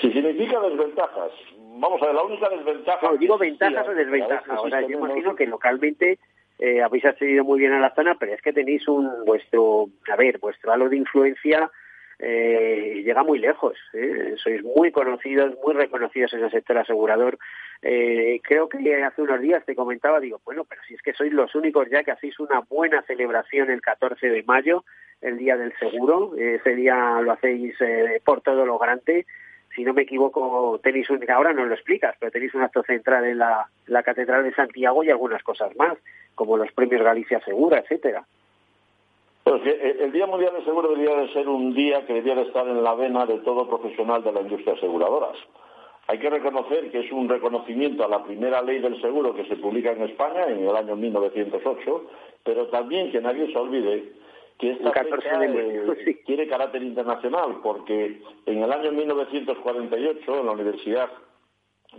I: Si significa desventajas, vamos a ver, la única desventaja...
B: No, digo ventajas o desventajas. O sea, yo imagino que localmente eh, habéis accedido muy bien a la zona, pero es que tenéis un vuestro, a ver, vuestro halo de influencia eh, llega muy lejos. ¿eh? Sois muy conocidos, muy reconocidos en el sector asegurador. Eh, creo que hace unos días te comentaba, digo, bueno, pero si es que sois los únicos ya que hacéis una buena celebración el 14 de mayo, el Día del Seguro. Ese día lo hacéis eh, por todo lo grande si no me equivoco, tenéis un, ahora no lo explicas, pero tenéis un acto central en la, Catedral de Santiago y algunas cosas más, como los premios Galicia Segura, etcétera.
I: Pues el Día Mundial del Seguro debería de ser un día que debería de estar en la vena de todo profesional de la industria aseguradoras. Hay que reconocer que es un reconocimiento a la primera ley del seguro que se publica en España en el año 1908, pero también que nadie se olvide que esta fecha eh, tiene carácter internacional, porque en el año 1948, en la Universidad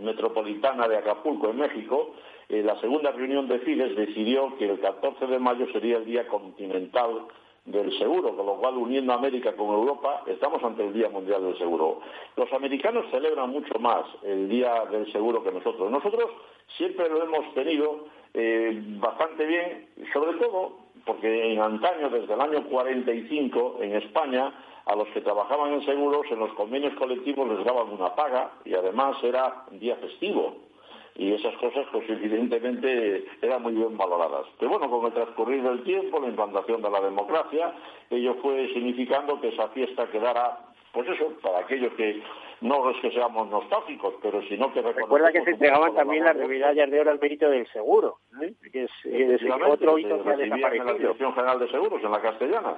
I: Metropolitana de Acapulco, en México, eh, la segunda reunión de CIDES decidió que el 14 de mayo sería el Día Continental del Seguro, con lo cual, uniendo América con Europa, estamos ante el Día Mundial del Seguro. Los americanos celebran mucho más el Día del Seguro que nosotros. Nosotros siempre lo hemos tenido eh, bastante bien, sobre todo porque en antaño, desde el año 45, en España, a los que trabajaban en seguros, en los convenios colectivos les daban una paga y además era día festivo. Y esas cosas, pues evidentemente, eran muy bien valoradas. Pero bueno, con el transcurrir del tiempo, la implantación de la democracia, ello fue significando que esa fiesta quedara, pues eso, para aquellos que no es que seamos nostálgicos, pero sino que
B: Recuerda que se entregaban también las medallas de oro al mérito del seguro, ¿eh? que es, otro hito que ha desaparecido.
I: en la Dirección General de Seguros, en la castellana.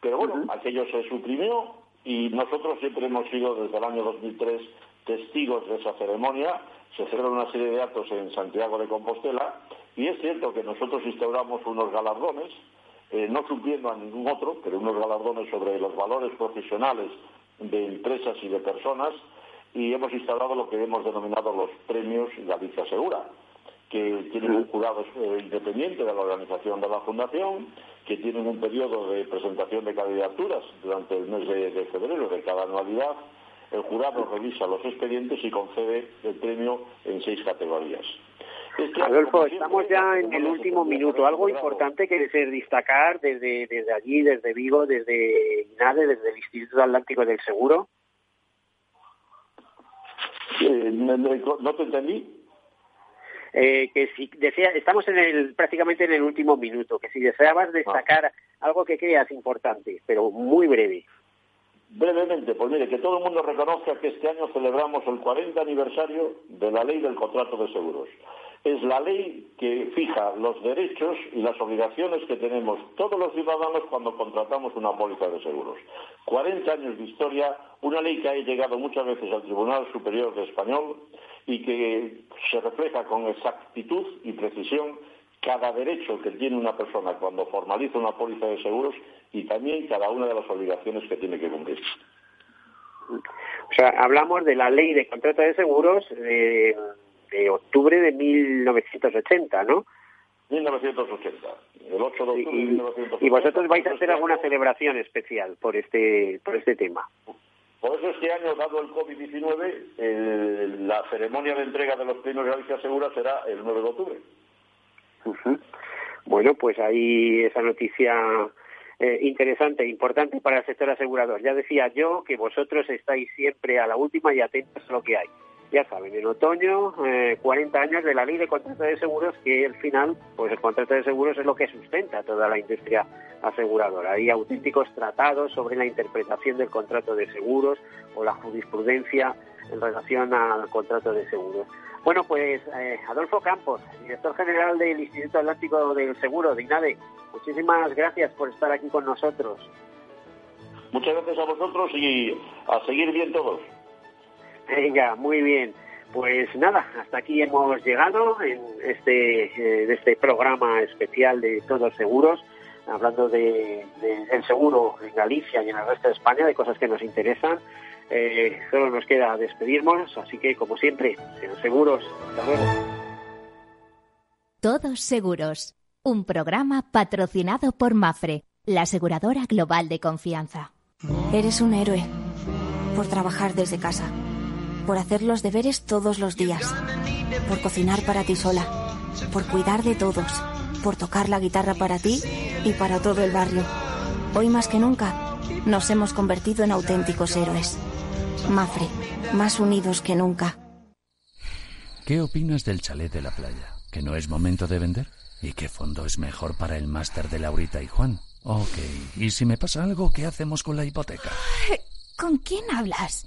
I: Pero bueno, aquello se suprimió y nosotros siempre hemos sido desde el año 2003 testigos de esa ceremonia. Se celebra una serie de actos en Santiago de Compostela y es cierto que nosotros instauramos unos galardones, eh, no supliendo a ningún otro, pero unos galardones sobre los valores profesionales de empresas y de personas y hemos instalado lo que hemos denominado los premios Galicia Segura, que tienen un jurado eh, independiente de la organización de la Fundación, que tienen un periodo de presentación de candidaturas durante el mes de, febrero de cada anualidad. El jurado revisa los expedientes y concede el premio en seis categorías.
B: Adolfo, estamos ya en el último minuto. Algo importante que deseo destacar desde, desde allí, desde Vigo, desde INADE, desde el Instituto Atlántico del Seguro.
I: Eh, no te entendí.
B: Eh, que si desea, estamos en el, prácticamente en el último minuto, que si deseabas destacar algo que creas importante, pero muy breve.
I: Brevemente, pues mire, que todo el mundo reconozca que este año celebramos el 40 aniversario de la ley del contrato de seguros es la ley que fija los derechos y las obligaciones que tenemos todos los ciudadanos cuando contratamos una póliza de seguros. 40 años de historia, una ley que ha llegado muchas veces al Tribunal Superior de Español y que se refleja con exactitud y precisión cada derecho que tiene una persona cuando formaliza una póliza de seguros y también cada una de las obligaciones que tiene que cumplir.
B: O sea, hablamos de la ley de contrato de seguros, de de octubre de 1980, ¿no?
I: 1980, el 8 de octubre de 1980.
B: ¿Y vosotros vais a hacer alguna celebración especial por este, por este tema?
I: Por eso este año, dado el COVID-19, la ceremonia de entrega de los premios Galicia Segura será el 9 de octubre.
B: Bueno, pues ahí esa noticia eh, interesante, importante para el sector asegurador. Ya decía yo que vosotros estáis siempre a la última y atentos a lo que hay. Ya saben, en otoño, eh, 40 años de la ley de contrato de seguros, que al final, pues el contrato de seguros es lo que sustenta toda la industria aseguradora. Hay auténticos tratados sobre la interpretación del contrato de seguros o la jurisprudencia en relación al contrato de seguros. Bueno, pues eh, Adolfo Campos, director general del Instituto Atlántico del Seguro, de INADE, muchísimas gracias por estar aquí con nosotros.
I: Muchas gracias a vosotros y a seguir bien todos.
B: Venga, muy bien. Pues nada, hasta aquí hemos llegado en este, eh, este programa especial de Todos Seguros, hablando de, del seguro en Galicia y en el resto de España, de cosas que nos interesan. Eh, solo nos queda despedirnos, así que como siempre, sean seguros. Hasta luego.
A: Todos Seguros, un programa patrocinado por Mafre, la aseguradora global de confianza.
F: Eres un héroe por trabajar desde casa por hacer los deberes todos los días, por cocinar para ti sola, por cuidar de todos, por tocar la guitarra para ti y para todo el barrio. Hoy más que nunca, nos hemos convertido en auténticos héroes. Mafre, más unidos que nunca.
G: ¿Qué opinas del chalet de la playa? ¿Que no es momento de vender? ¿Y qué fondo es mejor para el máster de Laurita y Juan? Ok, ¿y si me pasa algo, qué hacemos con la hipoteca?
F: ¿Con quién hablas?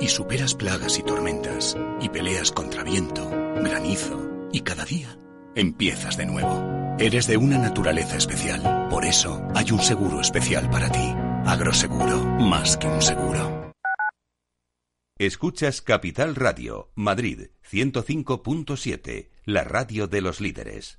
J: y superas plagas y tormentas y peleas contra viento, granizo y cada día empiezas de nuevo. Eres de una naturaleza especial, por eso hay un seguro especial para ti. Agroseguro, más que un seguro.
K: Escuchas Capital Radio, Madrid 105.7, la radio de los líderes.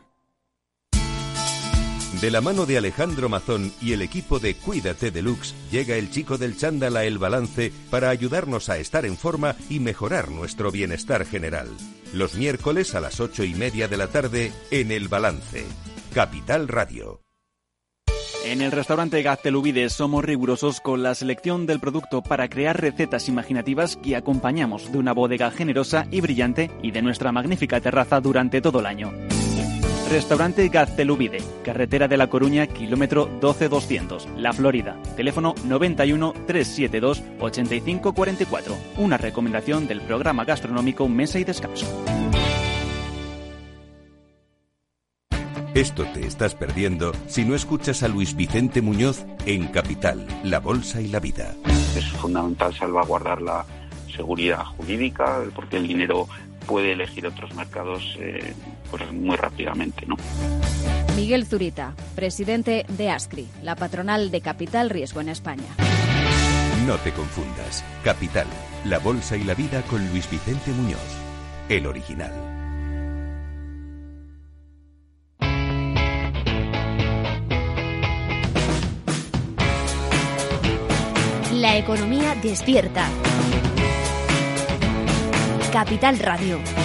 K: De la mano de Alejandro Mazón y el equipo de Cuídate Deluxe, llega el chico del chándal a El Balance para ayudarnos a estar en forma y mejorar nuestro bienestar general. Los miércoles a las ocho y media de la tarde en El Balance. Capital Radio.
H: En el restaurante Gaztelubides somos rigurosos con la selección del producto para crear recetas imaginativas que acompañamos de una bodega generosa y brillante y de nuestra magnífica terraza durante todo el año. Restaurante Gaztelubide, carretera de La Coruña, kilómetro 12200, La Florida. Teléfono 91 372 8544. Una recomendación del programa gastronómico Mesa y Descanso.
K: Esto te estás perdiendo si no escuchas a Luis Vicente Muñoz en Capital, La Bolsa y la Vida.
L: Es fundamental salvaguardar la seguridad jurídica porque el dinero puede elegir otros mercados eh, pues muy rápidamente. ¿no?
M: Miguel Zurita, presidente de ASCRI, la patronal de Capital Riesgo en España.
K: No te confundas. Capital, la bolsa y la vida con Luis Vicente Muñoz, el original.
A: La economía despierta. Capital Radio.